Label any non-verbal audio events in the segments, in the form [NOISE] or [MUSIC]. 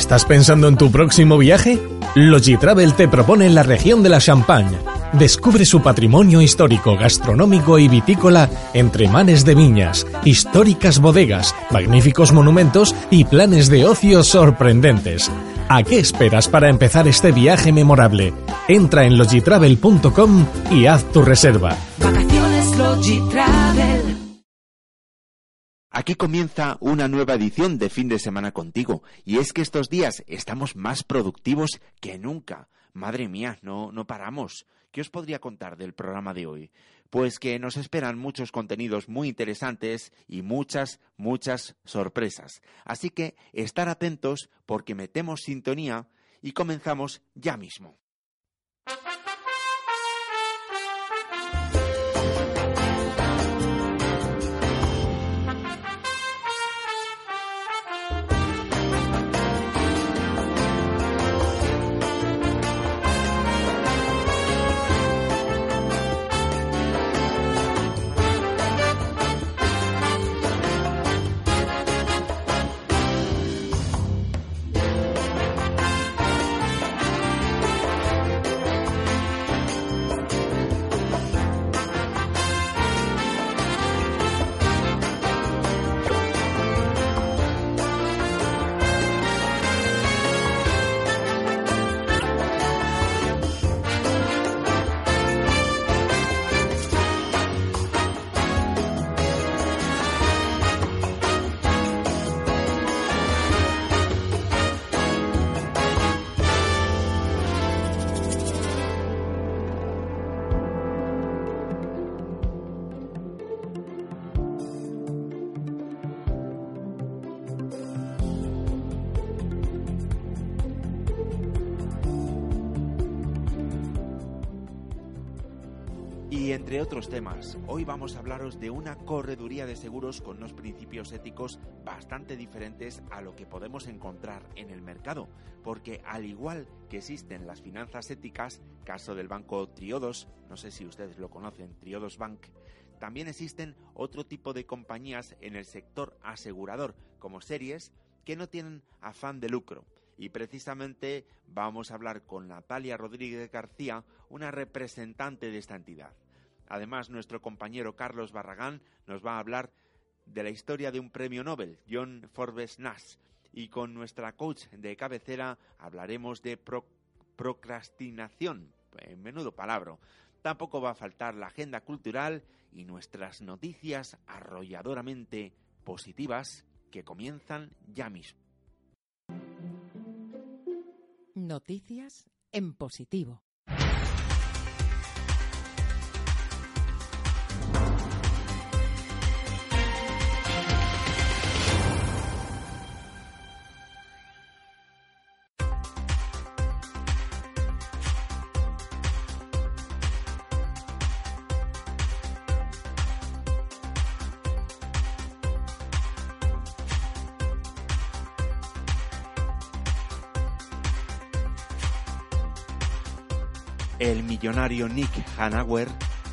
¿Estás pensando en tu próximo viaje? Logitravel te propone la región de la Champagne. Descubre su patrimonio histórico, gastronómico y vitícola entre manes de viñas, históricas bodegas, magníficos monumentos y planes de ocio sorprendentes. ¿A qué esperas para empezar este viaje memorable? Entra en logitravel.com y haz tu reserva. Vacaciones Logitravel. Aquí comienza una nueva edición de fin de semana contigo, y es que estos días estamos más productivos que nunca. Madre mía, no, no paramos. ¿Qué os podría contar del programa de hoy? Pues que nos esperan muchos contenidos muy interesantes y muchas, muchas sorpresas. Así que estar atentos porque metemos sintonía y comenzamos ya mismo. Otros temas, hoy vamos a hablaros de una correduría de seguros con unos principios éticos bastante diferentes a lo que podemos encontrar en el mercado, porque al igual que existen las finanzas éticas, caso del banco Triodos, no sé si ustedes lo conocen, Triodos Bank, también existen otro tipo de compañías en el sector asegurador, como series, que no tienen afán de lucro. Y precisamente vamos a hablar con Natalia Rodríguez García, una representante de esta entidad. Además, nuestro compañero Carlos Barragán nos va a hablar de la historia de un premio Nobel, John Forbes Nash. Y con nuestra coach de cabecera hablaremos de pro procrastinación. En menudo palabra. Tampoco va a faltar la agenda cultural y nuestras noticias arrolladoramente positivas que comienzan ya mismo. Noticias en positivo. Millonario Nick Hanauer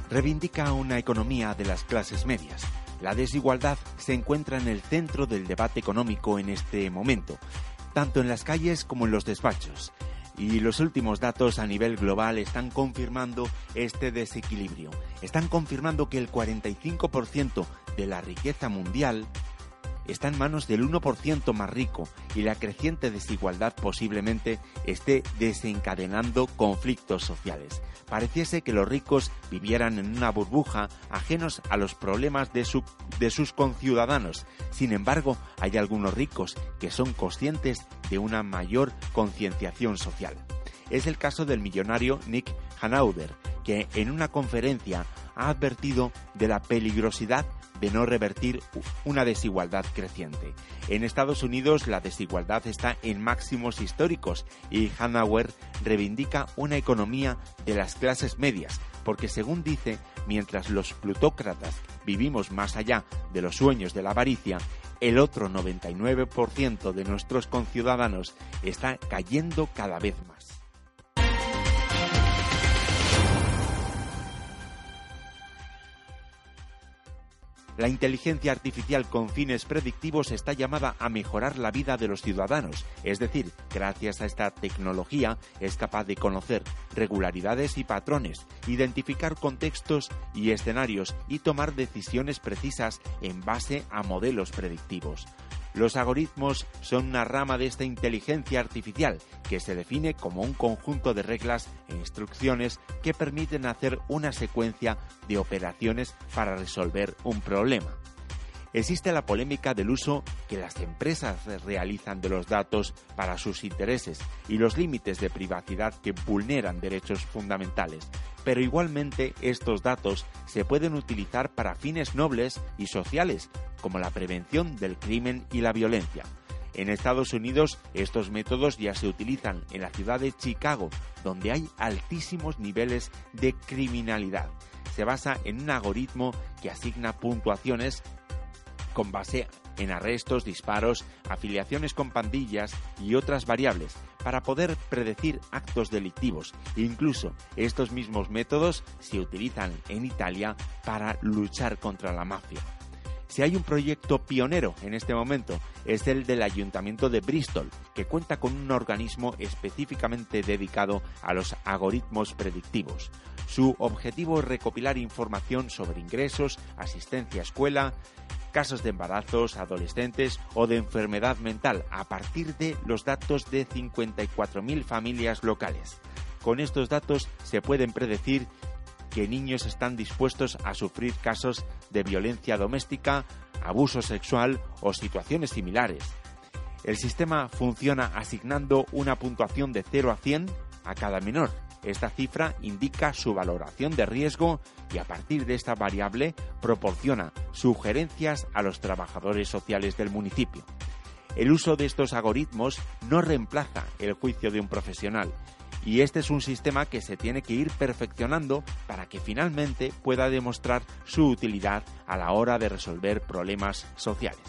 reivindica una economía de las clases medias. La desigualdad se encuentra en el centro del debate económico en este momento, tanto en las calles como en los despachos. Y los últimos datos a nivel global están confirmando este desequilibrio. Están confirmando que el 45% de la riqueza mundial está en manos del 1% más rico y la creciente desigualdad posiblemente esté desencadenando conflictos sociales. Pareciese que los ricos vivieran en una burbuja ajenos a los problemas de, su, de sus conciudadanos. Sin embargo, hay algunos ricos que son conscientes de una mayor concienciación social. Es el caso del millonario Nick Hanauer, que en una conferencia ha advertido de la peligrosidad de no revertir una desigualdad creciente. En Estados Unidos la desigualdad está en máximos históricos y Hanauer reivindica una economía de las clases medias, porque según dice, mientras los plutócratas vivimos más allá de los sueños de la avaricia, el otro 99% de nuestros conciudadanos está cayendo cada vez más. La inteligencia artificial con fines predictivos está llamada a mejorar la vida de los ciudadanos, es decir, gracias a esta tecnología es capaz de conocer regularidades y patrones, identificar contextos y escenarios y tomar decisiones precisas en base a modelos predictivos. Los algoritmos son una rama de esta inteligencia artificial que se define como un conjunto de reglas e instrucciones que permiten hacer una secuencia de operaciones para resolver un problema. Existe la polémica del uso que las empresas realizan de los datos para sus intereses y los límites de privacidad que vulneran derechos fundamentales, pero igualmente estos datos se pueden utilizar para fines nobles y sociales, como la prevención del crimen y la violencia. En Estados Unidos estos métodos ya se utilizan en la ciudad de Chicago, donde hay altísimos niveles de criminalidad. Se basa en un algoritmo que asigna puntuaciones con base en arrestos, disparos, afiliaciones con pandillas y otras variables para poder predecir actos delictivos. Incluso estos mismos métodos se utilizan en Italia para luchar contra la mafia. Si hay un proyecto pionero en este momento, es el del Ayuntamiento de Bristol, que cuenta con un organismo específicamente dedicado a los algoritmos predictivos. Su objetivo es recopilar información sobre ingresos, asistencia a escuela, casos de embarazos, adolescentes o de enfermedad mental a partir de los datos de 54.000 familias locales. Con estos datos se pueden predecir que niños están dispuestos a sufrir casos de violencia doméstica, abuso sexual o situaciones similares. El sistema funciona asignando una puntuación de 0 a 100 a cada menor. Esta cifra indica su valoración de riesgo y a partir de esta variable proporciona sugerencias a los trabajadores sociales del municipio. El uso de estos algoritmos no reemplaza el juicio de un profesional, y este es un sistema que se tiene que ir perfeccionando para que finalmente pueda demostrar su utilidad a la hora de resolver problemas sociales.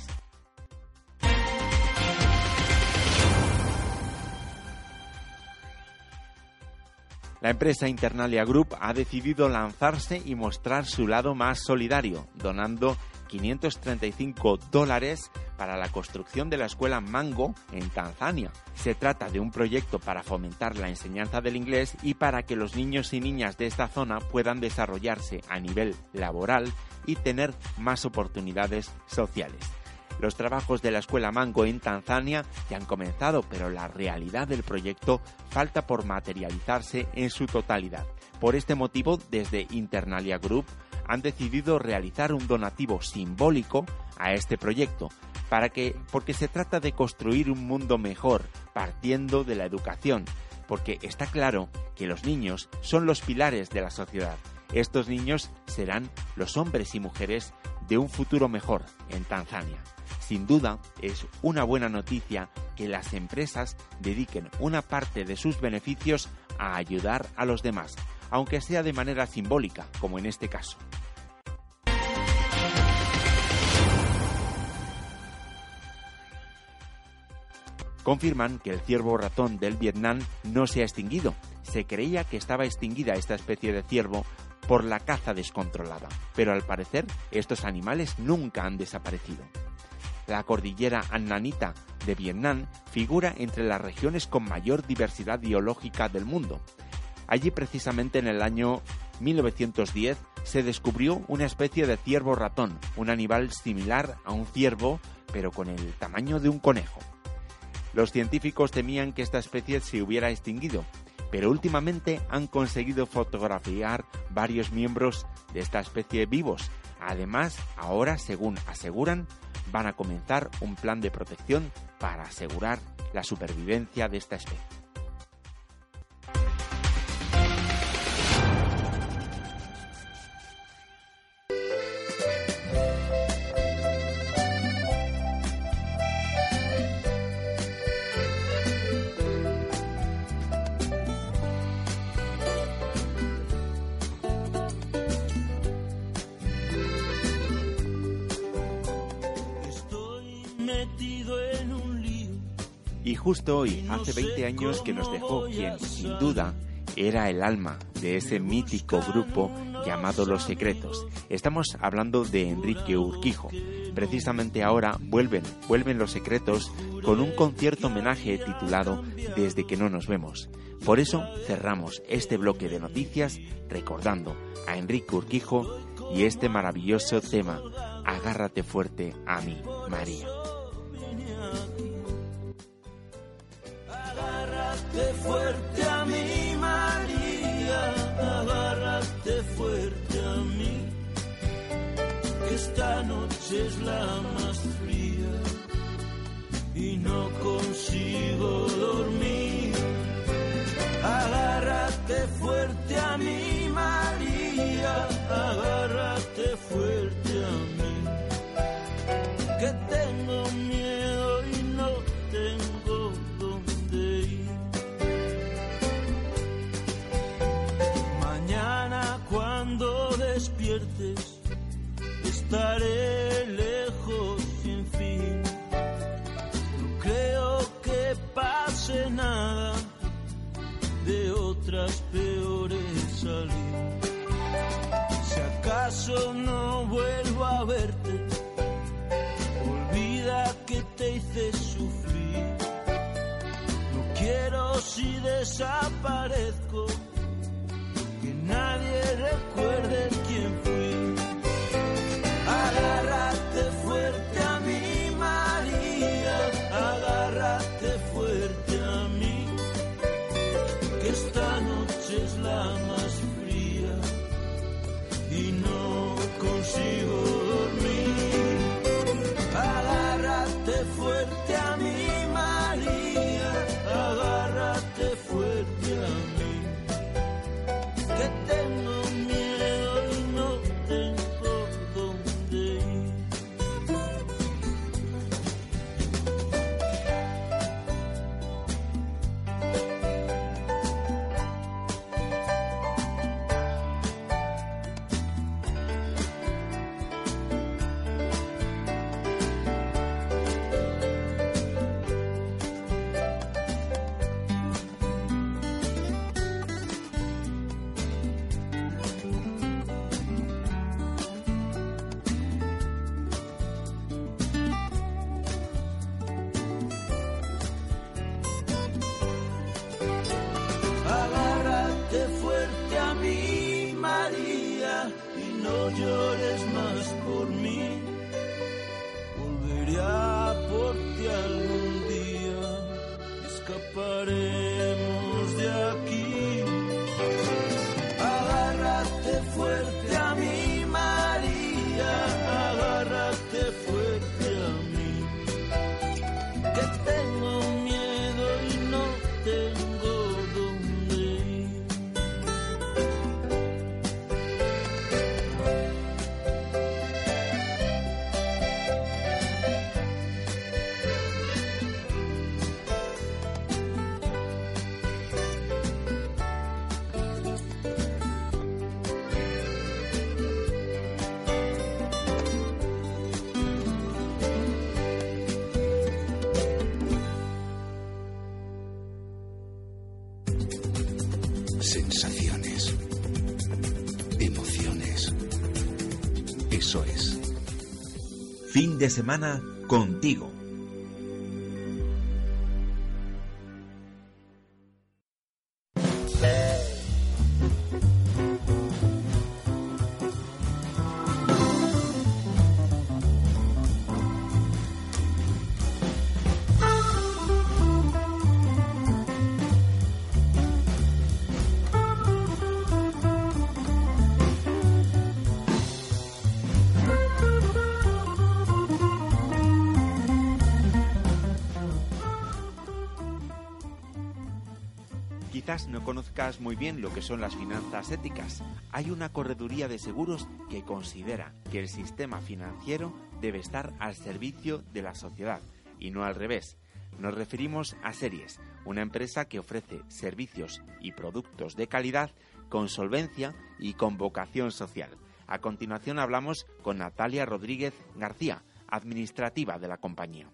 La empresa Internalia Group ha decidido lanzarse y mostrar su lado más solidario, donando 535 dólares para la construcción de la escuela Mango en Tanzania. Se trata de un proyecto para fomentar la enseñanza del inglés y para que los niños y niñas de esta zona puedan desarrollarse a nivel laboral y tener más oportunidades sociales. Los trabajos de la escuela Mango en Tanzania ya han comenzado, pero la realidad del proyecto falta por materializarse en su totalidad. Por este motivo, desde Internalia Group han decidido realizar un donativo simbólico a este proyecto, para que, porque se trata de construir un mundo mejor, partiendo de la educación, porque está claro que los niños son los pilares de la sociedad. Estos niños serán los hombres y mujeres de un futuro mejor en Tanzania. Sin duda, es una buena noticia que las empresas dediquen una parte de sus beneficios a ayudar a los demás, aunque sea de manera simbólica, como en este caso. confirman que el ciervo ratón del Vietnam no se ha extinguido. Se creía que estaba extinguida esta especie de ciervo por la caza descontrolada, pero al parecer estos animales nunca han desaparecido. La cordillera Annanita de Vietnam figura entre las regiones con mayor diversidad biológica del mundo. Allí precisamente en el año 1910 se descubrió una especie de ciervo ratón, un animal similar a un ciervo pero con el tamaño de un conejo. Los científicos temían que esta especie se hubiera extinguido, pero últimamente han conseguido fotografiar varios miembros de esta especie vivos. Además, ahora, según aseguran, van a comenzar un plan de protección para asegurar la supervivencia de esta especie. Y justo hoy, hace 20 años que nos dejó quien, sin duda, era el alma de ese mítico grupo llamado Los Secretos. Estamos hablando de Enrique Urquijo. Precisamente ahora vuelven, vuelven Los Secretos con un concierto homenaje titulado Desde que no nos vemos. Por eso cerramos este bloque de noticias recordando a Enrique Urquijo y este maravilloso tema, Agárrate fuerte a mí, María. Agárrate fuerte a mí, María, agárrate fuerte a mí, que esta noche es la más fría y no consigo dormir. Agárrate fuerte a mí, María, agárrate fuerte estaré lejos sin fin. No creo que pase nada de otras peores salir. Si acaso no vuelvo a verte, olvida que te hice sufrir. No quiero si desaparezco, que nadie recuerde De semana contigo. Muy bien lo que son las finanzas éticas. Hay una correduría de seguros que considera que el sistema financiero debe estar al servicio de la sociedad y no al revés. Nos referimos a Series, una empresa que ofrece servicios y productos de calidad con solvencia y con vocación social. A continuación hablamos con Natalia Rodríguez García, administrativa de la compañía.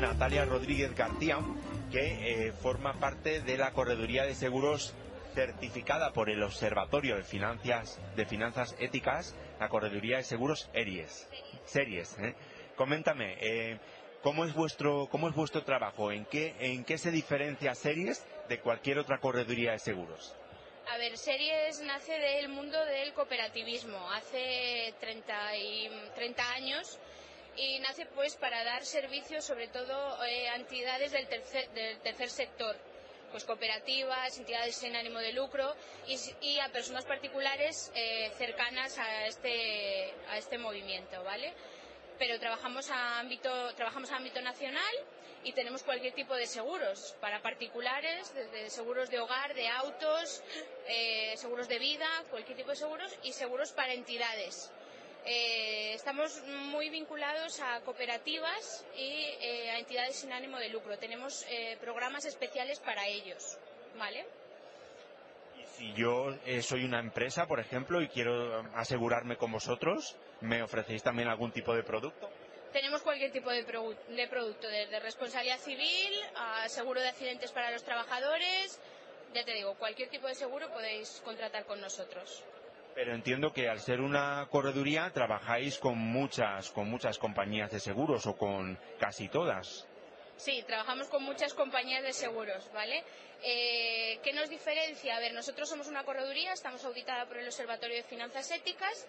Natalia Rodríguez García, que eh, forma parte de la Correduría de Seguros certificada por el Observatorio de Finanzas, de Finanzas Éticas, la Correduría de Seguros ERIES. Series. ¿eh? Coméntame, eh, ¿cómo, es vuestro, ¿cómo es vuestro trabajo? ¿En qué, ¿En qué se diferencia Series de cualquier otra correduría de seguros? A ver, Series nace del mundo del cooperativismo, hace 30, y, 30 años y nace pues para dar servicios sobre todo eh, a entidades del tercer, del tercer sector, pues cooperativas, entidades sin ánimo de lucro y, y a personas particulares eh, cercanas a este, a este movimiento, ¿vale? Pero trabajamos a ámbito, trabajamos a ámbito nacional y tenemos cualquier tipo de seguros para particulares, desde seguros de hogar, de autos, eh, seguros de vida, cualquier tipo de seguros y seguros para entidades. Eh, estamos muy vinculados a cooperativas y eh, a entidades sin ánimo de lucro. Tenemos eh, programas especiales para ellos, ¿vale? Y si yo soy una empresa, por ejemplo, y quiero asegurarme con vosotros, ¿me ofrecéis también algún tipo de producto? Tenemos cualquier tipo de, produ- de producto, desde responsabilidad civil a seguro de accidentes para los trabajadores. Ya te digo, cualquier tipo de seguro podéis contratar con nosotros. Pero entiendo que al ser una correduría trabajáis con muchas, con muchas compañías de seguros o con casi todas. Sí, trabajamos con muchas compañías de seguros, ¿vale? Eh, ¿Qué nos diferencia? A ver, nosotros somos una correduría, estamos auditada por el Observatorio de Finanzas Éticas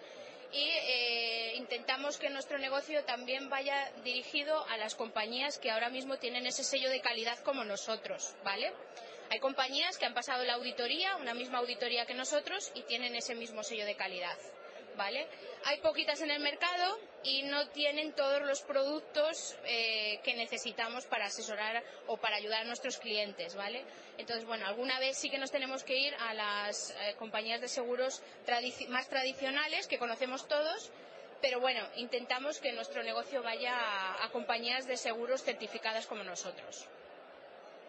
y eh, intentamos que nuestro negocio también vaya dirigido a las compañías que ahora mismo tienen ese sello de calidad como nosotros, ¿vale? Hay compañías que han pasado la auditoría, una misma auditoría que nosotros, y tienen ese mismo sello de calidad. ¿Vale? Hay poquitas en el mercado y no tienen todos los productos eh, que necesitamos para asesorar o para ayudar a nuestros clientes, ¿vale? Entonces, bueno, alguna vez sí que nos tenemos que ir a las eh, compañías de seguros más tradicionales que conocemos todos, pero bueno, intentamos que nuestro negocio vaya a compañías de seguros certificadas como nosotros.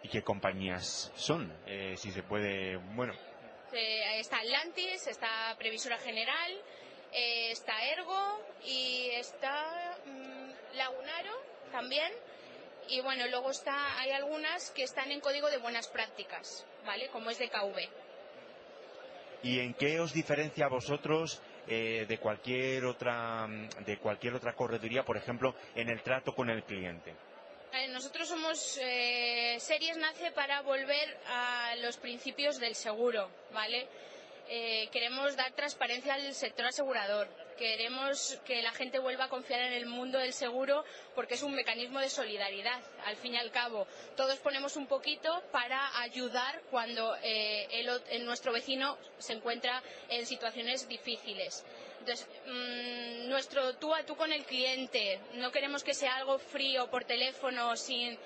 ¿Y qué compañías son? Eh, si se puede, bueno, Eh, está Atlantis, está Previsora General, eh, está Ergo y está mm, Lagunaro también. Y bueno, luego está, hay algunas que están en código de buenas prácticas, ¿vale? Como es de KV. ¿y en qué os diferencia a vosotros eh, de cualquier otra, de cualquier otra correduría, por ejemplo, en el trato con el cliente? Eh, Nosotros somos eh, Series nace para volver a los principios del seguro, ¿vale? Eh, queremos dar transparencia al sector asegurador. Queremos que la gente vuelva a confiar en el mundo del seguro porque es un mecanismo de solidaridad. Al fin y al cabo, todos ponemos un poquito para ayudar cuando el- nuestro vecino se encuentra en situaciones difíciles. Entonces, mm, nuestro tú a tú con el cliente, no queremos que sea algo frío por teléfono, sin.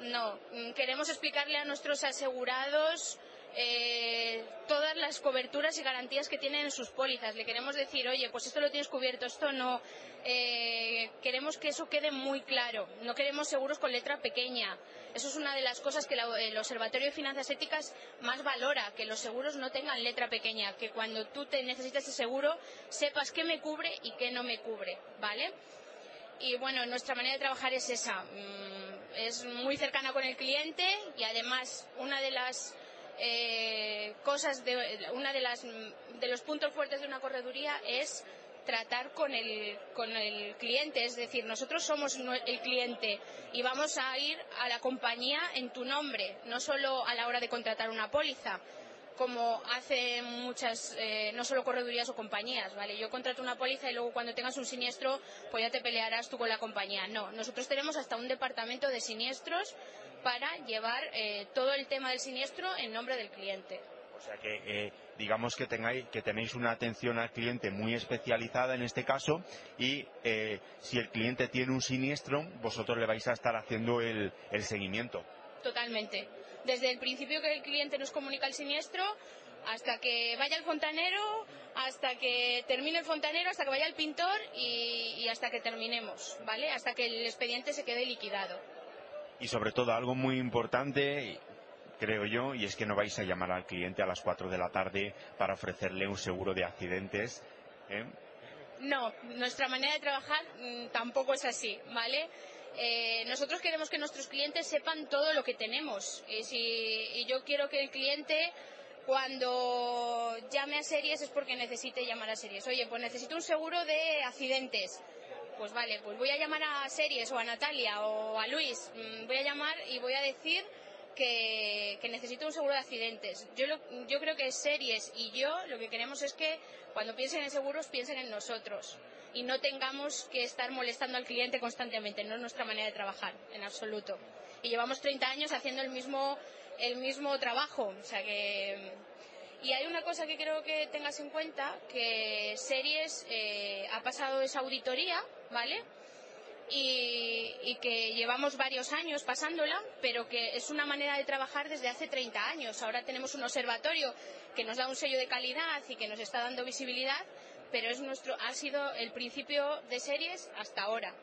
No, mm, queremos explicarle a nuestros asegurados eh, todas las coberturas y garantías que tienen en sus pólizas. Le queremos decir, oye, pues esto lo tienes cubierto, esto no. Eh, queremos que eso quede muy claro. No queremos seguros con letra pequeña. Eso es una de las cosas que el Observatorio de Finanzas Éticas más valora, que los seguros no tengan letra pequeña, que cuando tú te necesitas ese seguro sepas qué me cubre y qué no me cubre, ¿vale? Y bueno, nuestra manera de trabajar es esa. Mm, Es muy cercana con el cliente y además una de las eh, cosas, de, una de, las, de los puntos fuertes de una correduría es tratar con el, con el cliente, es decir, nosotros somos el cliente y vamos a ir a la compañía en tu nombre, no solo a la hora de contratar una póliza como hacen muchas, eh, no solo corredurías o compañías, ¿vale? Yo contrato una póliza y luego cuando tengas un siniestro, pues ya te pelearás tú con la compañía. No, nosotros tenemos hasta un departamento de siniestros para llevar eh, todo el tema del siniestro en nombre del cliente. O sea que eh, digamos que tengáis que tenéis una atención al cliente muy especializada en este caso y eh, si el cliente tiene un siniestro, vosotros le vais a estar haciendo el, el seguimiento. Totalmente. Desde el principio que el cliente nos comunica el siniestro hasta que vaya el fontanero, hasta que termine el fontanero, hasta que vaya el pintor y, y hasta que terminemos, ¿vale? Hasta que el expediente se quede liquidado. Y sobre todo algo muy importante, creo yo, y es que no vais a llamar al cliente a las 4 de la tarde para ofrecerle un seguro de accidentes. ¿eh? No, nuestra manera de trabajar mm, tampoco es así, ¿vale? Eh, nosotros queremos que nuestros clientes sepan todo lo que tenemos y, si, y yo quiero que el cliente cuando llame a series es porque necesite llamar a series. Oye, pues necesito un seguro de accidentes. Pues vale, pues voy a llamar a series o a Natalia o a Luis. Mm, Voy a llamar y voy a decir que, necesito un seguro de accidentes. Yo, lo- yo creo que series y yo lo que queremos es que cuando piensen en seguros piensen en nosotros y no tengamos que estar molestando al cliente constantemente. No es nuestra manera de trabajar, en absoluto. Y llevamos 30 años haciendo el mismo, el mismo trabajo. O sea que. Y hay una cosa que creo que tengas en cuenta, que Series eh, ha pasado esa auditoría, ¿vale? y, que llevamos varios años pasándola, pero que es una manera de trabajar desde hace 30 años. Ahora tenemos un observatorio que nos da un sello de calidad y que nos está dando visibilidad, pero es nuestro, ha sido el principio de series hasta ahora.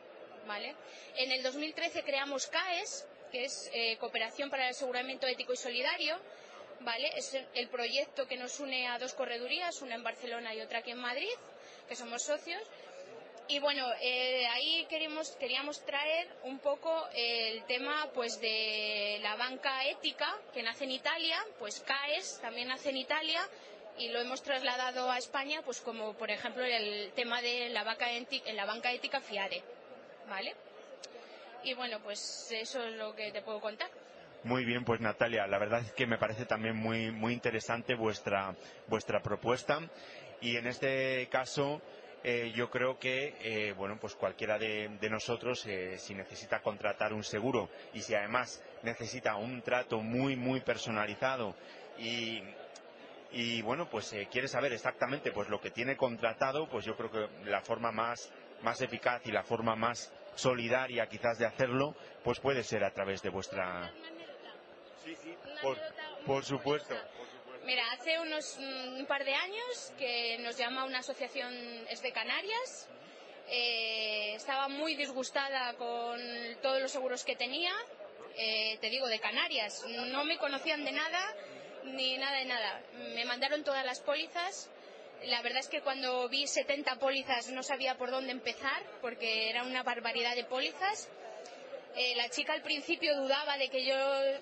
¿vale? En el 2013 creamos CAES, que es eh, Cooperación para el Aseguramiento Ético y Solidario. ¿vale? Es el proyecto que nos une a dos corredurías, una en Barcelona y otra aquí en Madrid, que somos socios. Y bueno, eh, ahí queríamos, queríamos traer un poco el tema pues de la banca ética que nace en Italia, pues CAES también nace en Italia y lo hemos trasladado a España, pues como por ejemplo el tema de la banca, éti- en la banca ética FIARE, ¿vale? Y bueno, pues eso es lo que te puedo contar. Muy bien, pues Natalia, la verdad es que me parece también muy, muy interesante vuestra, vuestra propuesta y en este caso eh, yo creo que eh, bueno, pues cualquiera de, de nosotros eh, si necesita contratar un seguro y si además necesita un trato muy, muy personalizado y, y bueno, pues quiere saber exactamente pues lo que tiene contratado, pues yo creo que la forma más, más eficaz y la forma más solidaria quizás de hacerlo, pues puede ser a través de vuestra... Sí, sí, por, por supuesto. Mira, hace unos mm, un par de años que nos llama una asociación es de Canarias. Eh, estaba muy disgustada con todos los seguros que tenía. Eh, te digo, de Canarias. No me conocían de nada, ni nada de nada. Me mandaron todas las pólizas. La verdad es que cuando vi 70 pólizas no sabía por dónde empezar, porque era una barbaridad de pólizas. Eh, la chica al principio dudaba de que yo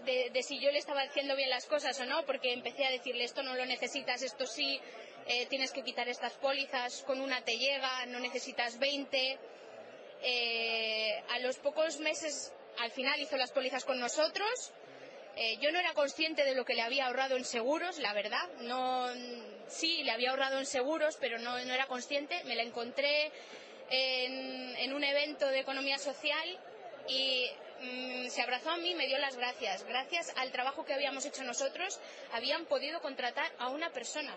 de, si yo le estaba haciendo bien las cosas o no porque empecé a decirle esto no lo necesitas esto sí eh, tienes que quitar estas pólizas con una te llega no necesitas 20 Eh, a los pocos meses al final hizo las pólizas con nosotros yo no era consciente de lo que le había ahorrado en seguros, la verdad. No, sí, le había ahorrado en seguros, pero no, era consciente. Me la encontré en, en un evento de economía social y mm, se abrazó a mí y me dio las gracias. Gracias al trabajo que habíamos hecho nosotros, habían podido contratar a una persona.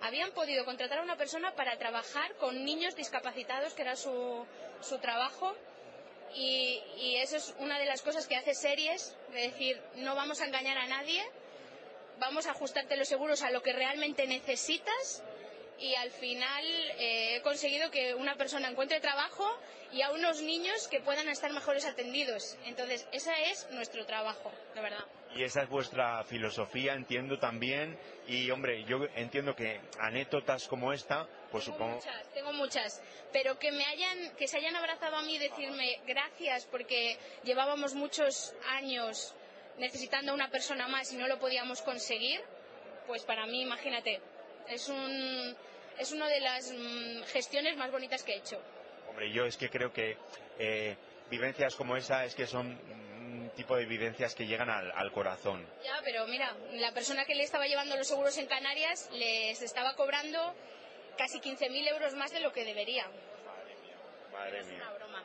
Habían podido contratar a una persona para trabajar con niños discapacitados, que era su, su trabajo. Y, y eso es una de las cosas que hace series, de decir, no vamos a engañar a nadie, vamos a ajustarte los seguros a lo que realmente necesitas y al final eh, he conseguido que una persona encuentre trabajo y a unos niños que puedan estar mejores atendidos. Entonces, ese es nuestro trabajo, de verdad. Y esa es vuestra filosofía, entiendo también. Y hombre, yo entiendo que anécdotas como esta, pues tengo supongo. muchas, tengo muchas, pero que me hayan, que se hayan abrazado a mí y decirme gracias porque llevábamos muchos años necesitando a una persona más y no lo podíamos conseguir, pues para mí, imagínate, es un es una de las mm, gestiones más bonitas que he hecho. Hombre, yo es que creo que eh, vivencias como esa es que son un tipo de vivencias que llegan al, al corazón. Ya, pero mira, la persona que le estaba llevando los seguros en Canarias les estaba cobrando casi 15.000 euros más de lo que debería. Madre Es mía. una broma.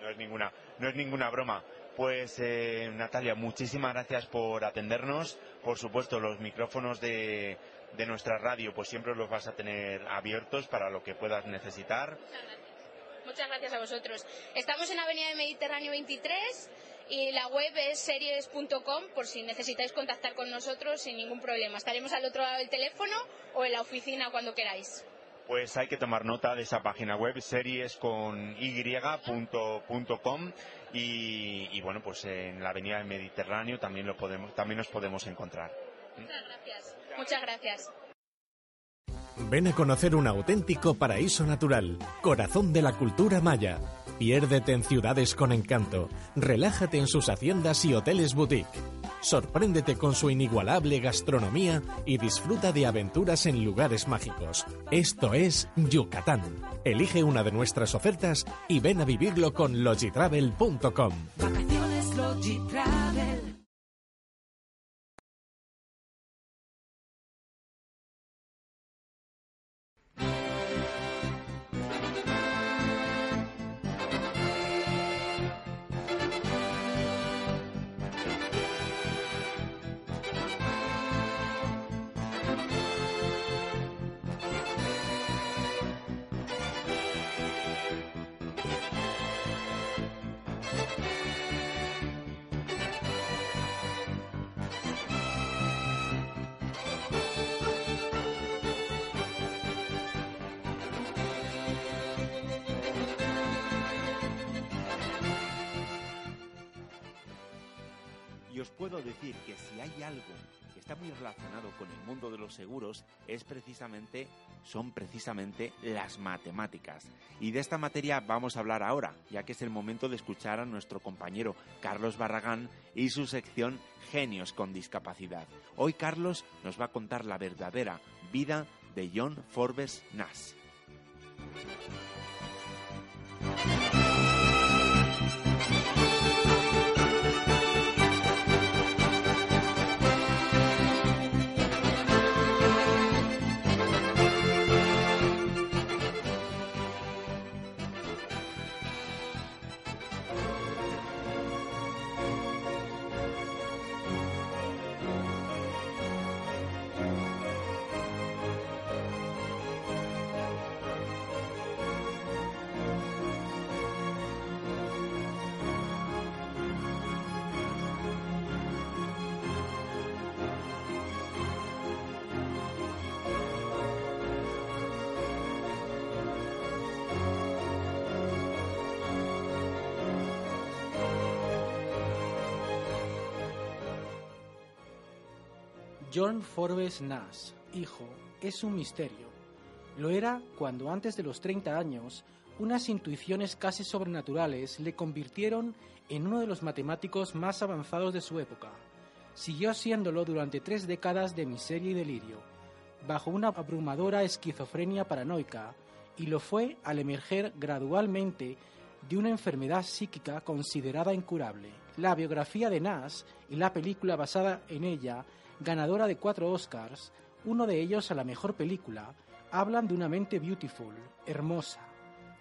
No es ninguna, no es ninguna broma. Pues eh, Natalia, muchísimas gracias por atendernos. Por supuesto, los micrófonos de, de nuestra radio, pues siempre los vas a tener abiertos para lo que puedas necesitar. Muchas gracias a vosotros. Estamos en Avenida del Mediterráneo 23 y la web es series.com por si necesitáis contactar con nosotros sin ningún problema. Estaremos al otro lado del teléfono o en la oficina cuando queráis. Pues hay que tomar nota de esa página web, series con y.com y, y bueno, pues en la Avenida del Mediterráneo también lo podemos, también nos podemos encontrar. Muchas gracias. Muchas gracias. Ven a conocer un auténtico paraíso natural, corazón de la cultura maya. Piérdete en ciudades con encanto, relájate en sus haciendas y hoteles boutique. Sorpréndete con su inigualable gastronomía y disfruta de aventuras en lugares mágicos. Esto es Yucatán. Elige una de nuestras ofertas y ven a vivirlo con logitravel.com. Vacaciones Logitravel. Relacionado con el mundo de los seguros es precisamente son precisamente las matemáticas. Y de esta materia vamos a hablar ahora, ya que es el momento de escuchar a nuestro compañero Carlos Barragán y su sección Genios con discapacidad. Hoy Carlos nos va a contar la verdadera vida de John Forbes Nash. John Forbes Nash, hijo, es un misterio. Lo era cuando antes de los 30 años, unas intuiciones casi sobrenaturales le convirtieron en uno de los matemáticos más avanzados de su época. Siguió siéndolo durante tres décadas de miseria y delirio, bajo una abrumadora esquizofrenia paranoica, y lo fue al emerger gradualmente de una enfermedad psíquica considerada incurable. La biografía de Nash y la película basada en ella ganadora de cuatro Oscars, uno de ellos a la mejor película, hablan de una mente beautiful, hermosa.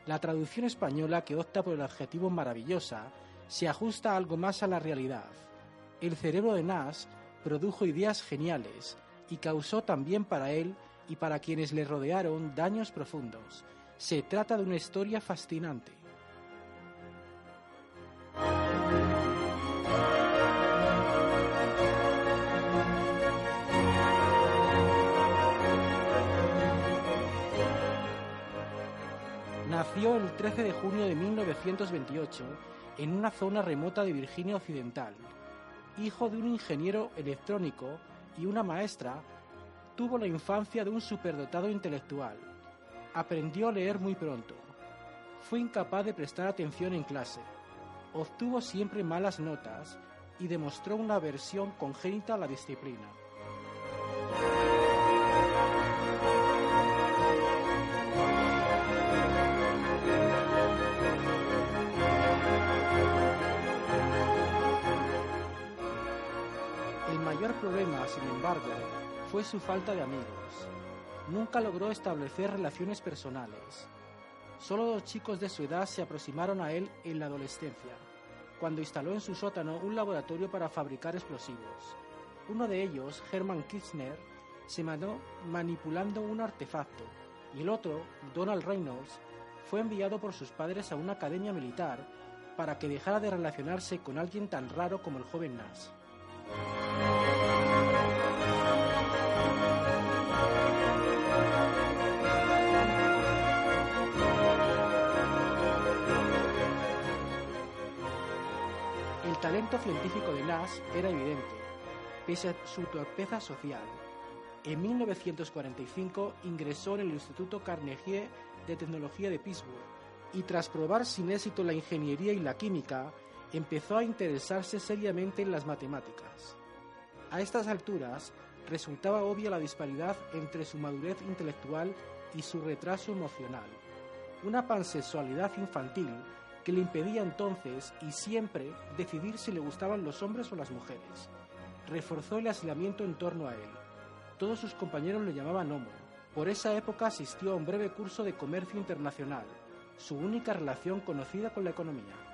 La traducción española, que opta por el adjetivo maravillosa, se ajusta algo más a la realidad. El cerebro de Nash produjo ideas geniales y causó también para él y para quienes le rodearon daños profundos. Se trata de una historia fascinante. Nació el 13 de junio de 1928 en una zona remota de Virginia Occidental. Hijo de un ingeniero electrónico y una maestra, tuvo la infancia de un superdotado intelectual. Aprendió a leer muy pronto. Fue incapaz de prestar atención en clase. Obtuvo siempre malas notas y demostró una aversión congénita a la disciplina. Problema, sin embargo, fue su falta de amigos. Nunca logró establecer relaciones personales. Solo dos chicos de su edad se aproximaron a él en la adolescencia, cuando instaló en su sótano un laboratorio para fabricar explosivos. Uno de ellos, Hermann Kirchner, se mandó manipulando un artefacto, y el otro, Donald Reynolds, fue enviado por sus padres a una academia militar para que dejara de relacionarse con alguien tan raro como el joven Nash. El talento científico de Nash era evidente, pese a su torpeza social. En 1945 ingresó en el Instituto Carnegie de Tecnología de Pittsburgh, y tras probar sin éxito la ingeniería y la química, empezó a interesarse seriamente en las matemáticas. A estas alturas, resultaba obvia la disparidad entre su madurez intelectual y su retraso emocional, una pansexualidad infantil que le impedía entonces y siempre decidir si le gustaban los hombres o las mujeres. Reforzó el aislamiento en torno a él. Todos sus compañeros le llamaban homo. Por esa época asistió a un breve curso de comercio internacional, su única relación conocida con la economía.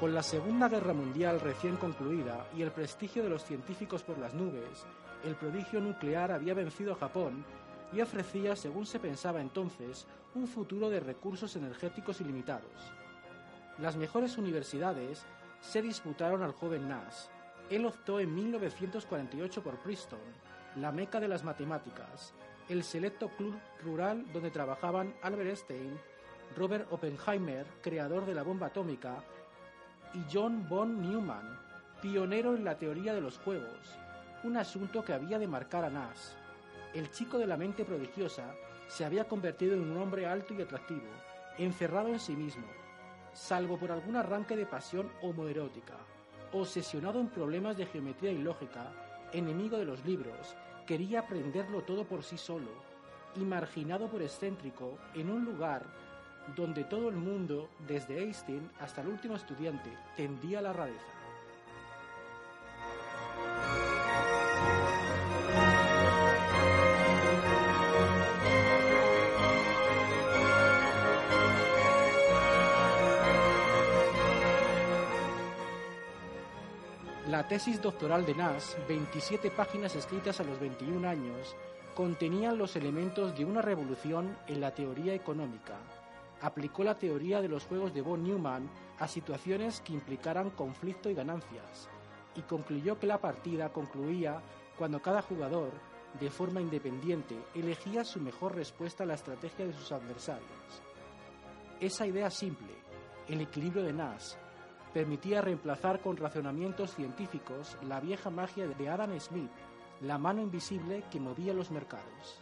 Con la Segunda Guerra Mundial recién concluida y el prestigio de los científicos por las nubes, el prodigio nuclear había vencido a Japón y ofrecía, según se pensaba entonces, un futuro de recursos energéticos ilimitados. Las mejores universidades se disputaron al joven Nash. Él optó en 1948 por Princeton, la meca de las matemáticas, el selecto club rural donde trabajaban Albert Einstein, Robert Oppenheimer, creador de la bomba atómica, y John von Neumann, pionero en la teoría de los juegos, un asunto que había de marcar a Nash. El chico de la mente prodigiosa se había convertido en un hombre alto y atractivo, encerrado en sí mismo, salvo por algún arranque de pasión homoerótica, obsesionado en problemas de geometría y lógica, enemigo de los libros, quería aprenderlo todo por sí solo, y marginado por excéntrico en un lugar donde todo el mundo, desde Einstein hasta el último estudiante, tendía la rareza. La tesis doctoral de Nash, 27 páginas escritas a los 21 años, contenían los elementos de una revolución en la teoría económica, aplicó la teoría de los juegos de von Neumann a situaciones que implicaran conflicto y ganancias, y concluyó que la partida concluía cuando cada jugador, de forma independiente, elegía su mejor respuesta a la estrategia de sus adversarios. Esa idea simple, el equilibrio de Nash, permitía reemplazar con razonamientos científicos la vieja magia de Adam Smith, la mano invisible que movía los mercados.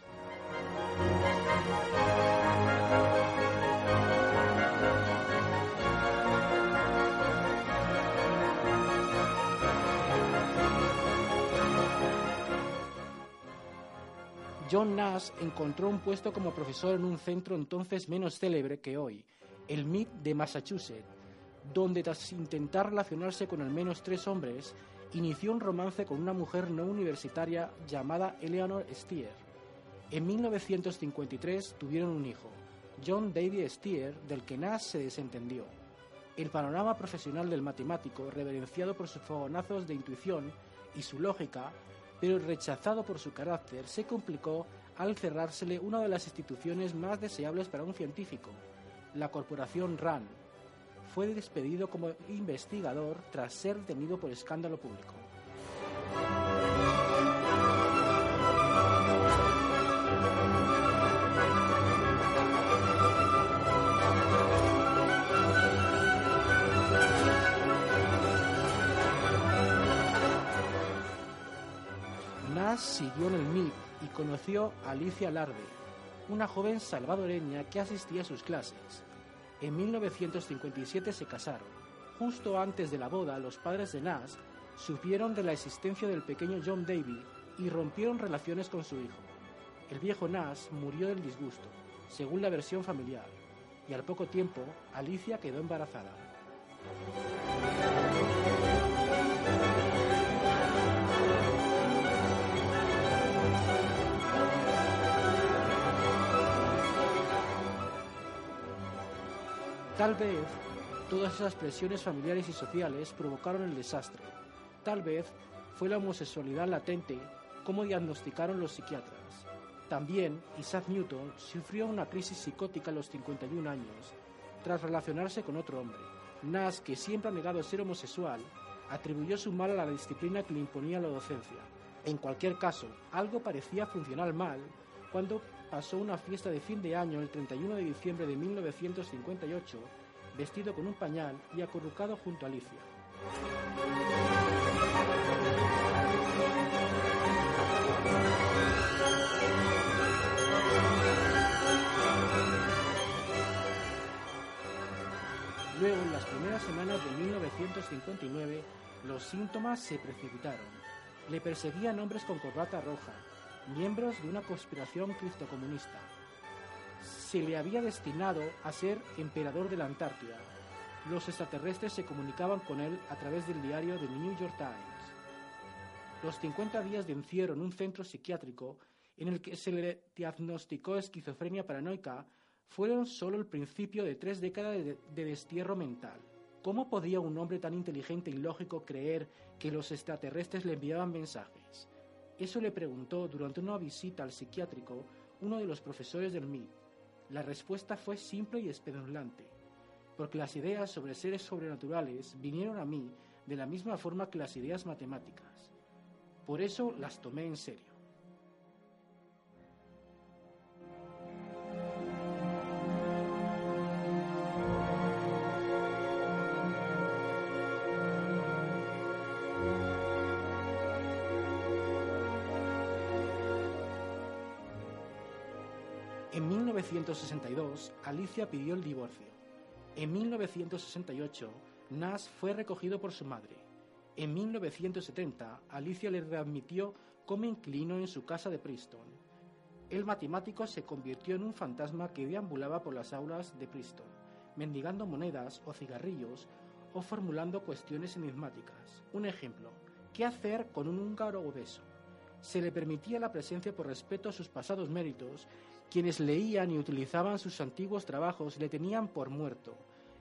John Nash encontró un puesto como profesor en un centro entonces menos célebre que hoy, el MIT de Massachusetts, donde tras intentar relacionarse con al menos tres hombres, inició un romance con una mujer no universitaria llamada Eleanor Steer. En 1953 tuvieron un hijo, John David Steer, del que Nash se desentendió. El panorama profesional del matemático, reverenciado por sus fogonazos de intuición y su lógica, pero rechazado por su carácter, se complicó al cerrársele una de las instituciones más deseables para un científico, la corporación RAND. Fue despedido como investigador tras ser detenido por escándalo público. Nash siguió en el MIT y conoció a Alicia Larde, una joven salvadoreña que asistía a sus clases. En 1957 se casaron. Justo antes de la boda, los padres de Nash supieron de la existencia del pequeño John David y rompieron relaciones con su hijo. El viejo Nash murió del disgusto, según la versión familiar, y al poco tiempo Alicia quedó embarazada. Tal vez todas esas presiones familiares y sociales provocaron el desastre. Tal vez fue la homosexualidad latente como diagnosticaron los psiquiatras. También Isaac Newton sufrió una crisis psicótica a los 51 años tras relacionarse con otro hombre. Nash, que siempre ha negado ser homosexual, atribuyó su mal a la disciplina que le imponía la docencia. En cualquier caso, algo parecía funcionar mal cuando pasó una fiesta de fin de año el 31 de diciembre de 1958 vestido con un pañal y acurrucado junto a Alicia. Luego, en las primeras semanas de 1959, los síntomas se precipitaron. Le perseguían hombres con corbata roja, miembros de una conspiración cristocomunista. Se le había destinado a ser emperador de la Antártida. Los extraterrestres se comunicaban con él a través del diario The New York Times. Los 50 días de encierro en un centro psiquiátrico en el que se le diagnosticó esquizofrenia paranoica fueron solo el principio de tres décadas de, de destierro mental. ¿Cómo podía un hombre tan inteligente y lógico creer que los extraterrestres le enviaban mensajes? Eso le preguntó durante una visita al psiquiátrico uno de los profesores del MIT. La respuesta fue simple y espeluznante, porque las ideas sobre seres sobrenaturales vinieron a mí de la misma forma que las ideas matemáticas. Por eso las tomé en serio. 1962, Alicia pidió el divorcio. En 1968, Nash fue recogido por su madre. En 1970, Alicia le readmitió como inquilino en su casa de Princeton. El matemático se convirtió en un fantasma que deambulaba por las aulas de Princeton, mendigando monedas o cigarrillos o formulando cuestiones enigmáticas. Un ejemplo, ¿qué hacer con un húngaro obeso? Se le permitía la presencia por respeto a sus pasados méritos quienes leían y utilizaban sus antiguos trabajos le tenían por muerto,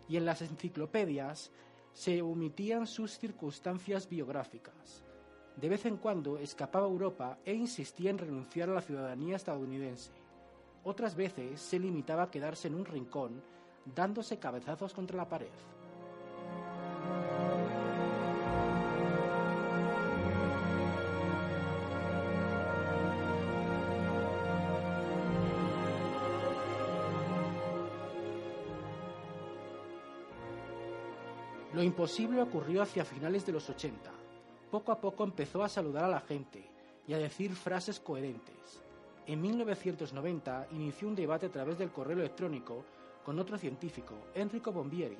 y en las enciclopedias se omitían sus circunstancias biográficas. De vez en cuando escapaba a Europa e insistía en renunciar a la ciudadanía estadounidense. Otras veces se limitaba a quedarse en un rincón dándose cabezazos contra la pared. Lo imposible ocurrió hacia finales de los 80. Poco a poco empezó a saludar a la gente y a decir frases coherentes. En 1990 inició un debate a través del correo electrónico con otro científico, Enrico Bombieri.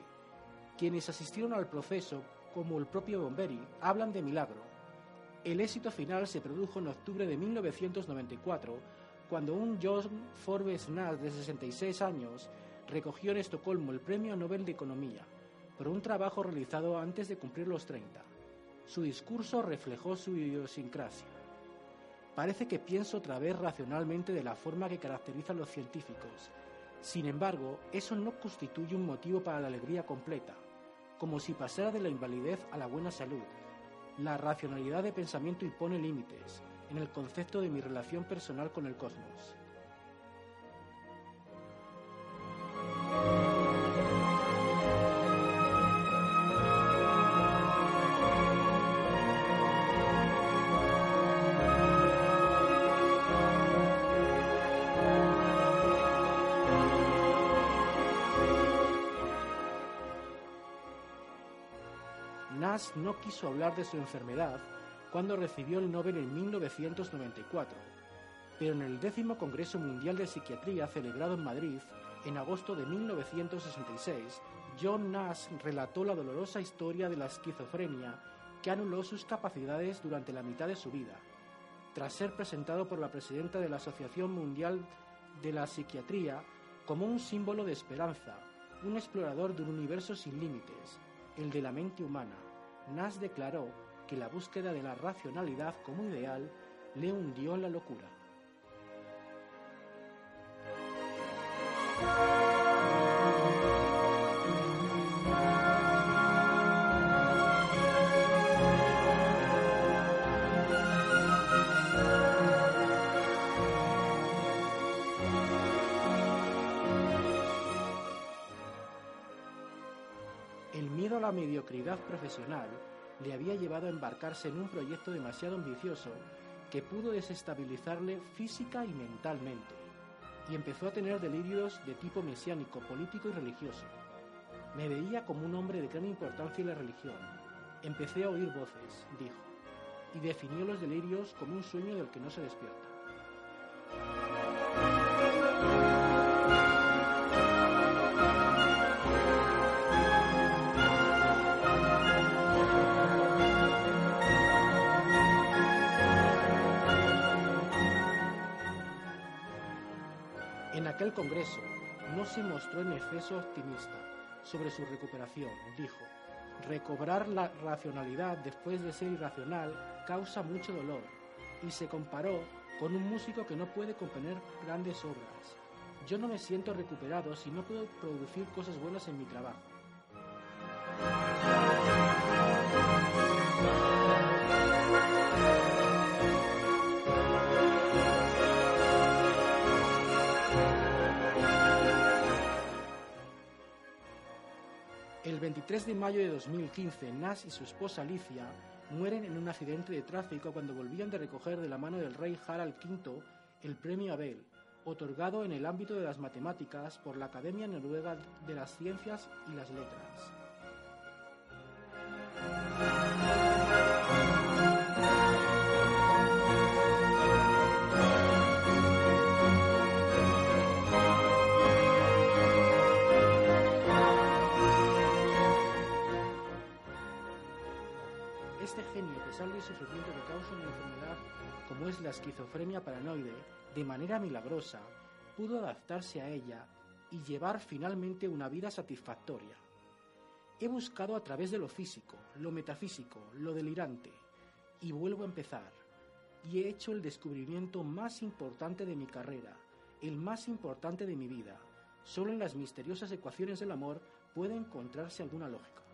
Quienes asistieron al proceso, como el propio Bombieri, hablan de milagro. El éxito final se produjo en octubre de 1994, cuando un John Forbes Nash de 66 años recogió en Estocolmo el Premio Nobel de Economía por un trabajo realizado antes de cumplir los 30. Su discurso reflejó su idiosincrasia. Parece que pienso otra vez racionalmente de la forma que caracteriza a los científicos. Sin embargo, eso no constituye un motivo para la alegría completa, como si pasara de la invalidez a la buena salud. La racionalidad de pensamiento impone límites en el concepto de mi relación personal con el cosmos. Nash no quiso hablar de su enfermedad cuando recibió el Nobel en 1994, pero en el décimo Congreso Mundial de Psiquiatría celebrado en Madrid en agosto de 1966, John Nash relató la dolorosa historia de la esquizofrenia que anuló sus capacidades durante la mitad de su vida. Tras ser presentado por la presidenta de la Asociación Mundial de la Psiquiatría como un símbolo de esperanza, un explorador de un universo sin límites, el de la mente humana, Nash declaró que la búsqueda de la racionalidad como ideal le hundió la locura. La mediocridad profesional le había llevado a embarcarse en un proyecto demasiado ambicioso que pudo desestabilizarle física y mentalmente, y empezó a tener delirios de tipo mesiánico, político y religioso. Me veía como un hombre de gran importancia en la religión. Empecé a oír voces, dijo, y definió los delirios como un sueño del que no se despierta. Aquel congreso no se mostró en exceso optimista sobre su recuperación. Dijo, recobrar la racionalidad después de ser irracional causa mucho dolor y se comparó con un músico que no puede componer grandes obras. Yo no me siento recuperado si no puedo producir cosas buenas en mi trabajo. El 23 de mayo de 2015, Nash y su esposa Alicia mueren en un accidente de tráfico cuando volvían de recoger de la mano del rey Harald V el premio Abel, otorgado en el ámbito de las matemáticas por la Academia Noruega de las Ciencias y las Letras. De sufrimiento que causa una enfermedad como es la esquizofrenia paranoide, de manera milagrosa, pudo adaptarse a ella y llevar finalmente una vida satisfactoria. He buscado a través de lo físico, lo metafísico, lo delirante, y vuelvo a empezar. Y he hecho el descubrimiento más importante de mi carrera, el más importante de mi vida. Solo en las misteriosas ecuaciones del amor puede encontrarse alguna lógica.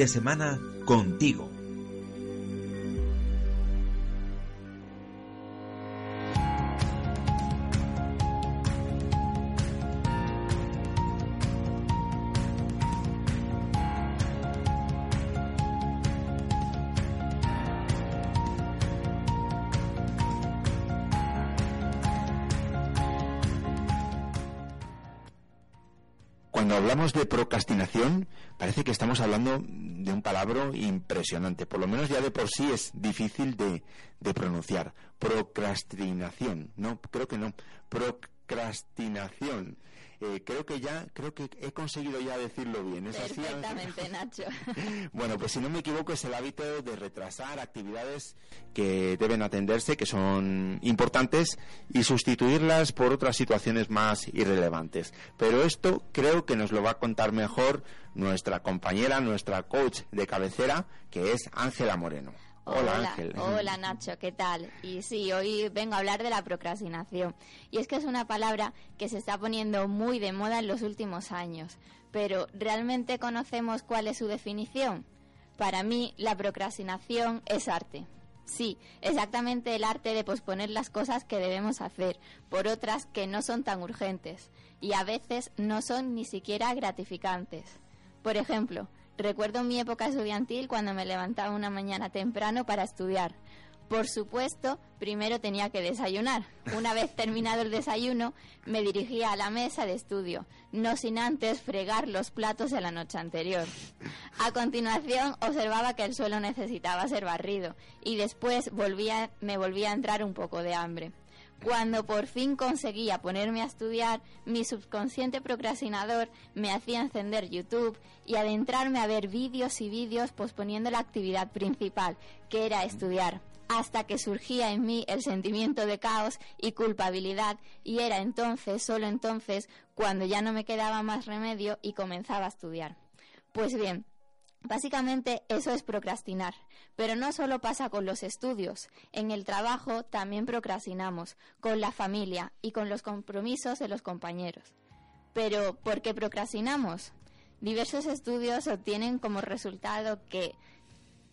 De semana contigo. Cuando hablamos de procrastinación, parece que estamos hablando de un palabra impresionante. Por lo menos ya de por sí es difícil de, de pronunciar. Procrastinación. No, creo que no. Procrastinación. Eh, creo que ya, creo que he conseguido ya decirlo bien. ¿Es así? Perfectamente, Nacho. [LAUGHS] Bueno, pues si no me equivoco es el hábito de retrasar actividades que deben atenderse, que son importantes, y sustituirlas por otras situaciones más irrelevantes. Pero esto creo que nos lo va a contar mejor nuestra compañera, nuestra coach de cabecera, que es Ángela Moreno. Hola, Ángel. Hola Nacho, ¿qué tal? Y sí, hoy vengo a hablar de la procrastinación. Y es que es una palabra que se está poniendo muy de moda en los últimos años. Pero ¿realmente conocemos cuál es su definición? Para mí, la procrastinación es arte. Sí, exactamente el arte de posponer las cosas que debemos hacer por otras que no son tan urgentes y a veces no son ni siquiera gratificantes. Por ejemplo, Recuerdo mi época estudiantil cuando me levantaba una mañana temprano para estudiar. Por supuesto, primero tenía que desayunar. Una vez terminado el desayuno, me dirigía a la mesa de estudio, no sin antes fregar los platos de la noche anterior. A continuación, observaba que el suelo necesitaba ser barrido y después volvía, me volvía a entrar un poco de hambre. Cuando por fin conseguía ponerme a estudiar, mi subconsciente procrastinador me hacía encender YouTube y adentrarme a ver vídeos y vídeos posponiendo la actividad principal, que era estudiar, hasta que surgía en mí el sentimiento de caos y culpabilidad y era entonces, solo entonces, cuando ya no me quedaba más remedio y comenzaba a estudiar. Pues bien, Básicamente eso es procrastinar, pero no solo pasa con los estudios, en el trabajo también procrastinamos, con la familia y con los compromisos de los compañeros. Pero, ¿por qué procrastinamos? Diversos estudios obtienen como resultado que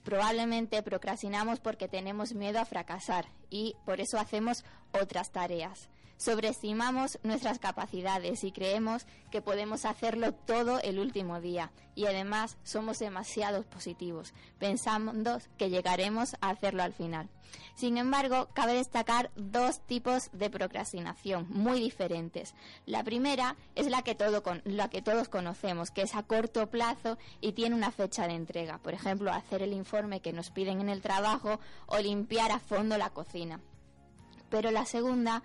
probablemente procrastinamos porque tenemos miedo a fracasar y por eso hacemos otras tareas sobreestimamos nuestras capacidades y creemos que podemos hacerlo todo el último día y además somos demasiado positivos, pensando que llegaremos a hacerlo al final. Sin embargo, cabe destacar dos tipos de procrastinación muy diferentes. La primera es la que, todo la que todos conocemos, que es a corto plazo y tiene una fecha de entrega. Por ejemplo, hacer el informe que nos piden en el trabajo o limpiar a fondo la cocina. Pero la segunda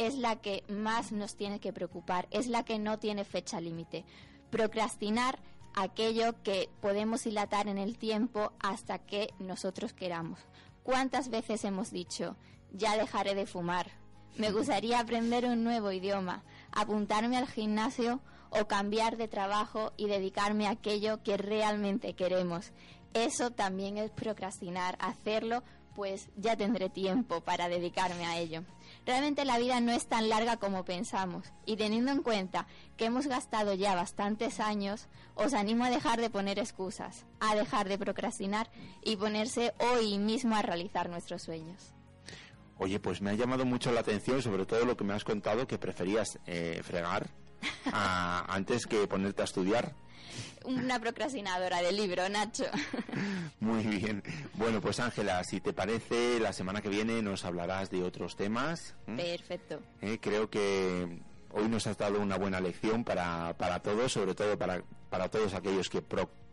es la que más nos tiene que preocupar, es la que no tiene fecha límite. Procrastinar aquello que podemos dilatar en el tiempo hasta que nosotros queramos. ¿Cuántas veces hemos dicho, ya dejaré de fumar? Me [LAUGHS] gustaría aprender un nuevo idioma, apuntarme al gimnasio o cambiar de trabajo y dedicarme a aquello que realmente queremos. Eso también es procrastinar, hacerlo pues ya tendré tiempo para dedicarme a ello. Realmente la vida no es tan larga como pensamos y teniendo en cuenta que hemos gastado ya bastantes años, os animo a dejar de poner excusas, a dejar de procrastinar y ponerse hoy mismo a realizar nuestros sueños. Oye, pues me ha llamado mucho la atención, sobre todo lo que me has contado, que preferías eh, fregar antes que ponerte a estudiar. Una procrastinadora del libro, Nacho. [LAUGHS] Muy bien. Bueno, pues Ángela, si te parece, la semana que viene nos hablarás de otros temas. Perfecto. Eh, creo que hoy nos has dado una buena lección para, para todos, sobre todo para, para todos aquellos que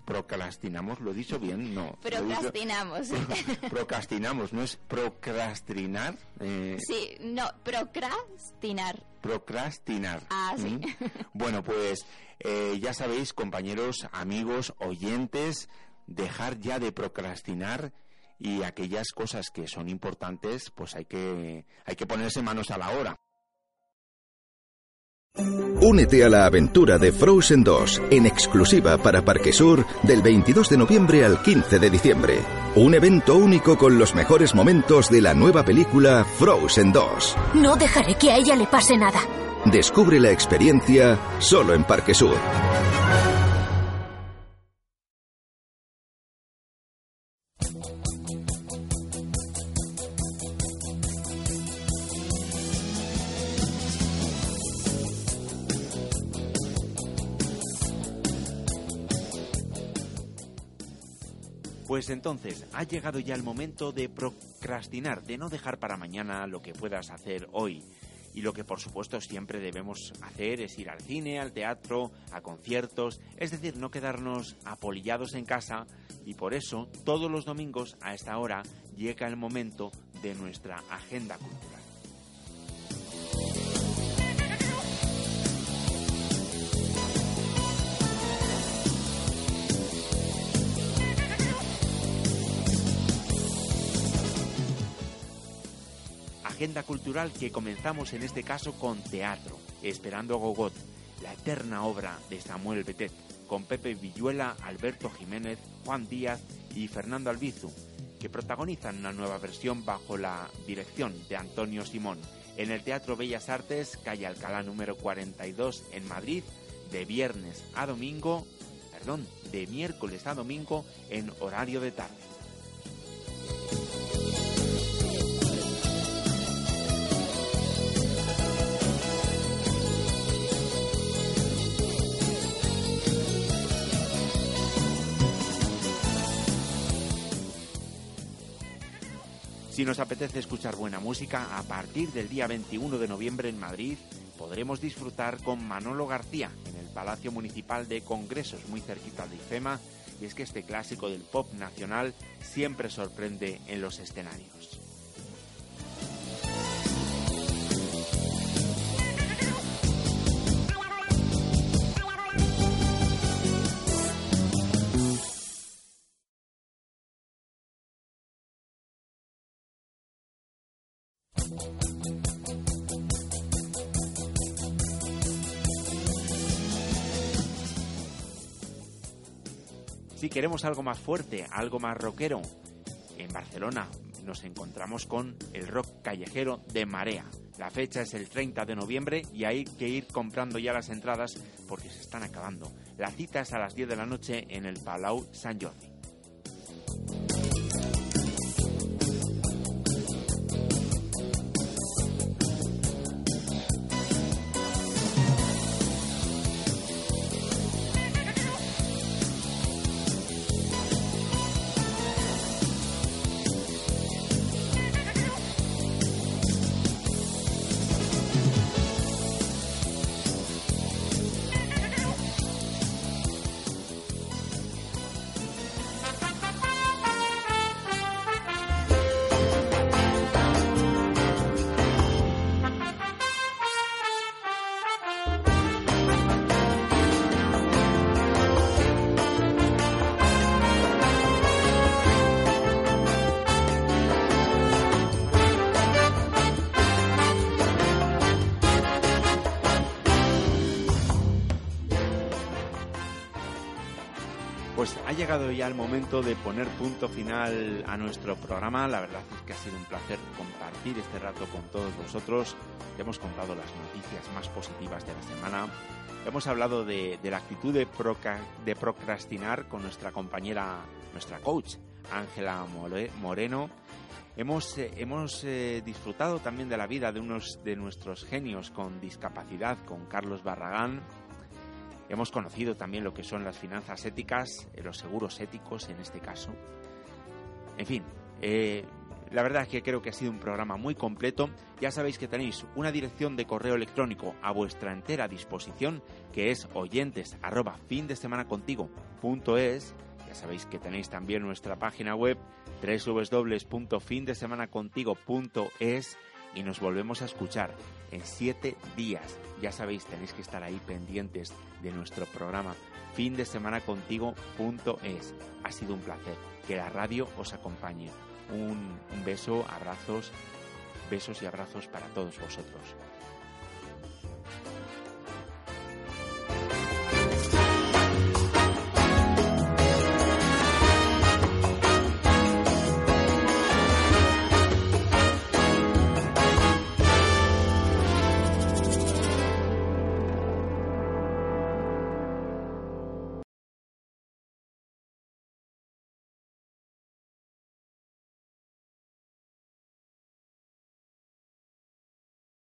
procrastinamos, ¿lo he dicho bien? No. Procrastinamos. [LAUGHS] procrastinamos, ¿no es procrastinar? Eh, sí, no, procrastinar. Procrastinar. Ah, sí. ¿Mm? [LAUGHS] Bueno, pues eh, ya sabéis, compañeros, amigos, oyentes, dejar ya de procrastinar y aquellas cosas que son importantes, pues hay que, hay que ponerse manos a la obra. Únete a la aventura de Frozen 2 en exclusiva para Parquesur del 22 de noviembre al 15 de diciembre. Un evento único con los mejores momentos de la nueva película Frozen 2. No dejaré que a ella le pase nada. Descubre la experiencia solo en Parquesur. Pues entonces, ha llegado ya el momento de procrastinar, de no dejar para mañana lo que puedas hacer hoy. Y lo que por supuesto siempre debemos hacer es ir al cine, al teatro, a conciertos, es decir, no quedarnos apolillados en casa y por eso todos los domingos a esta hora llega el momento de nuestra agenda cultural. Agenda cultural que comenzamos en este caso con teatro, Esperando a Gogot, la eterna obra de Samuel Betet, con Pepe Villuela, Alberto Jiménez, Juan Díaz y Fernando Albizu, que protagonizan una nueva versión bajo la dirección de Antonio Simón en el Teatro Bellas Artes, calle Alcalá número 42 en Madrid, de viernes a domingo, perdón, de miércoles a domingo en horario de tarde. Si nos apetece escuchar buena música, a partir del día 21 de noviembre en Madrid podremos disfrutar con Manolo García en el Palacio Municipal de Congresos muy cerquita de IFEMA y es que este clásico del pop nacional siempre sorprende en los escenarios. Queremos algo más fuerte, algo más rockero, en Barcelona nos encontramos con el rock callejero de Marea. La fecha es el 30 de noviembre y hay que ir comprando ya las entradas porque se están acabando. La cita es a las 10 de la noche en el Palau San Jordi. Pues ha llegado ya el momento de poner punto final a nuestro programa. La verdad es que ha sido un placer compartir este rato con todos vosotros. Hemos contado las noticias más positivas de la semana. Hemos hablado de, de la actitud de, proca- de procrastinar con nuestra compañera, nuestra coach, Ángela More- Moreno. Hemos, eh, hemos eh, disfrutado también de la vida de unos de nuestros genios con discapacidad, con Carlos Barragán. Hemos conocido también lo que son las finanzas éticas, eh, los seguros éticos en este caso. En fin, eh, la verdad es que creo que ha sido un programa muy completo. Ya sabéis que tenéis una dirección de correo electrónico a vuestra entera disposición, que es oyentes arroba fin de semana contigo punto es. Ya sabéis que tenéis también nuestra página web www.findesemanacontigo.es y nos volvemos a escuchar en siete días. Ya sabéis, tenéis que estar ahí pendientes de nuestro programa fin de semana contigo.es. Ha sido un placer. Que la radio os acompañe. Un beso, abrazos, besos y abrazos para todos vosotros.